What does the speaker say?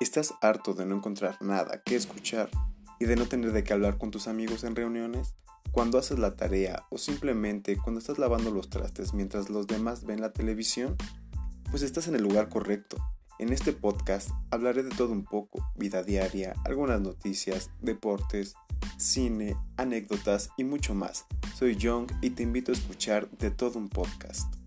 ¿Estás harto de no encontrar nada que escuchar y de no tener de qué hablar con tus amigos en reuniones? Cuando haces la tarea o simplemente cuando estás lavando los trastes mientras los demás ven la televisión? Pues estás en el lugar correcto. En este podcast hablaré de todo un poco, vida diaria, algunas noticias, deportes, cine, anécdotas y mucho más. Soy Young y te invito a escuchar de todo un podcast.